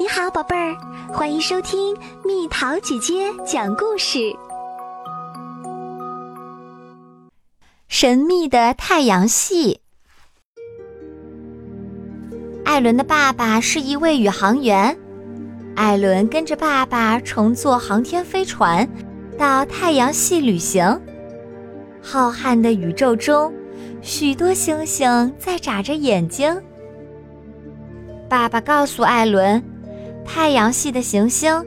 你好，宝贝儿，欢迎收听蜜桃姐姐讲故事。神秘的太阳系。艾伦的爸爸是一位宇航员，艾伦跟着爸爸乘坐航天飞船到太阳系旅行。浩瀚的宇宙中，许多星星在眨着眼睛。爸爸告诉艾伦。太阳系的行星，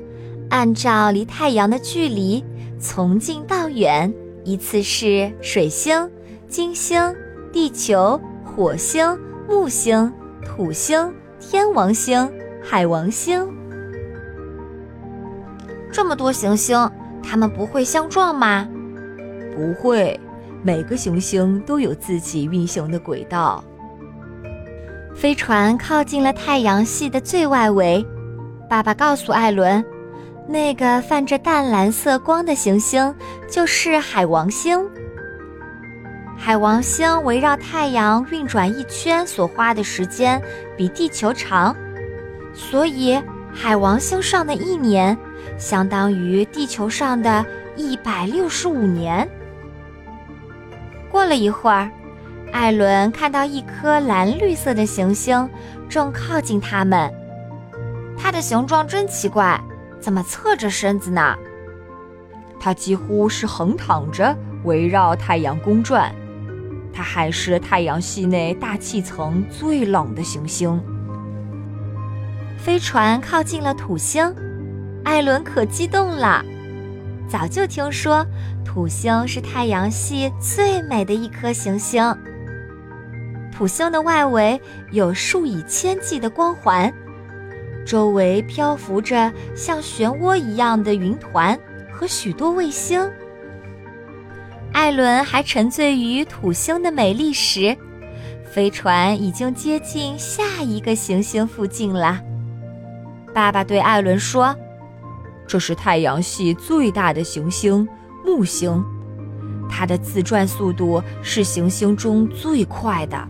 按照离太阳的距离从近到远，依次是水星、金星、地球、火星、木星、土星、天王星、海王星。这么多行星，它们不会相撞吗？不会，每个行星都有自己运行的轨道。飞船靠近了太阳系的最外围。爸爸告诉艾伦，那个泛着淡蓝色光的行星就是海王星。海王星围绕太阳运转一圈所花的时间比地球长，所以海王星上的一年相当于地球上的一百六十五年。过了一会儿，艾伦看到一颗蓝绿色的行星正靠近他们。它的形状真奇怪，怎么侧着身子呢？它几乎是横躺着围绕太阳公转。它还是太阳系内大气层最冷的行星。飞船靠近了土星，艾伦可激动了。早就听说土星是太阳系最美的一颗行星。土星的外围有数以千计的光环。周围漂浮着像漩涡一样的云团和许多卫星。艾伦还沉醉于土星的美丽时，飞船已经接近下一个行星附近了。爸爸对艾伦说：“这是太阳系最大的行星木星，它的自转速度是行星中最快的。”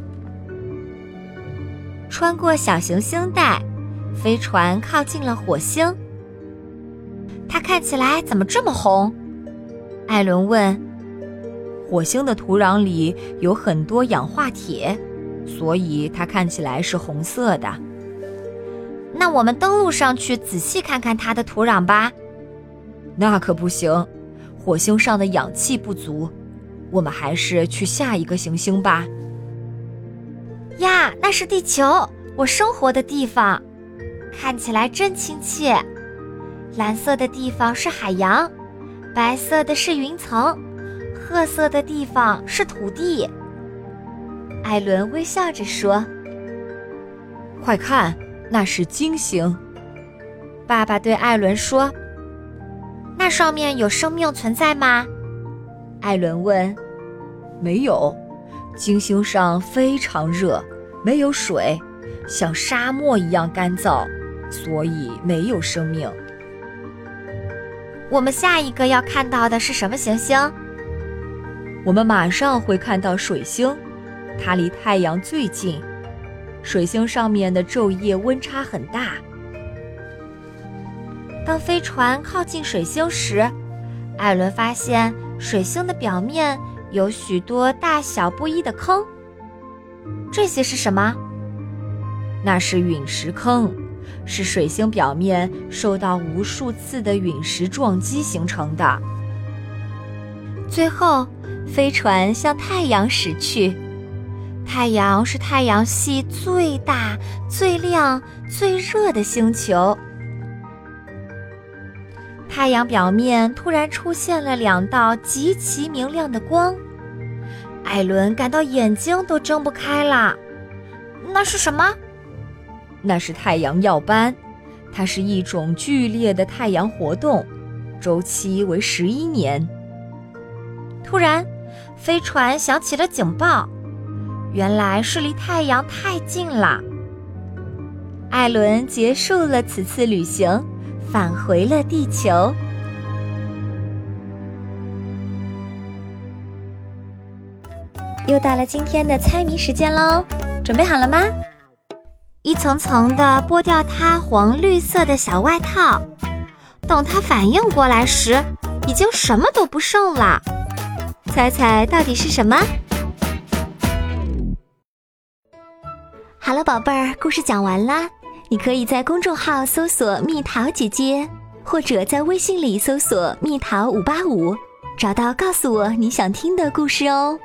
穿过小行星带。飞船靠近了火星，它看起来怎么这么红？艾伦问。火星的土壤里有很多氧化铁，所以它看起来是红色的。那我们登陆上去仔细看看它的土壤吧。那可不行，火星上的氧气不足，我们还是去下一个行星吧。呀，那是地球，我生活的地方。看起来真亲切。蓝色的地方是海洋，白色的是云层，褐色的地方是土地。艾伦微笑着说：“快看，那是金星。”爸爸对艾伦说：“那上面有生命存在吗？”艾伦问。“没有，金星上非常热，没有水，像沙漠一样干燥。”所以没有生命。我们下一个要看到的是什么行星？我们马上会看到水星，它离太阳最近。水星上面的昼夜温差很大。当飞船靠近水星时，艾伦发现水星的表面有许多大小不一的坑。这些是什么？那是陨石坑。是水星表面受到无数次的陨石撞击形成的。最后，飞船向太阳驶去。太阳是太阳系最大、最亮、最热的星球。太阳表面突然出现了两道极其明亮的光，艾伦感到眼睛都睁不开了。那是什么？那是太阳耀斑，它是一种剧烈的太阳活动，周期为十一年。突然，飞船响起了警报，原来是离太阳太近了。艾伦结束了此次旅行，返回了地球。又到了今天的猜谜时间喽，准备好了吗？一层层的剥掉它黄绿色的小外套。等它反应过来时，已经什么都不剩了。猜猜到底是什么？好了，宝贝儿，故事讲完啦。你可以在公众号搜索“蜜桃姐姐”，或者在微信里搜索“蜜桃五八五”，找到告诉我你想听的故事哦。